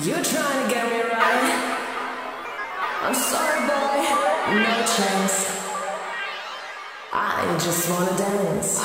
You're trying to get me right. I'm sorry, boy. No chance. I just wanna dance.